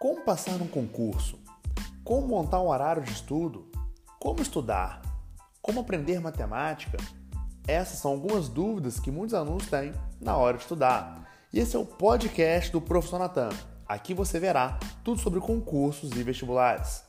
Como passar num concurso? Como montar um horário de estudo? Como estudar? Como aprender matemática? Essas são algumas dúvidas que muitos alunos têm na hora de estudar. E esse é o podcast do Professor Natan. Aqui você verá tudo sobre concursos e vestibulares.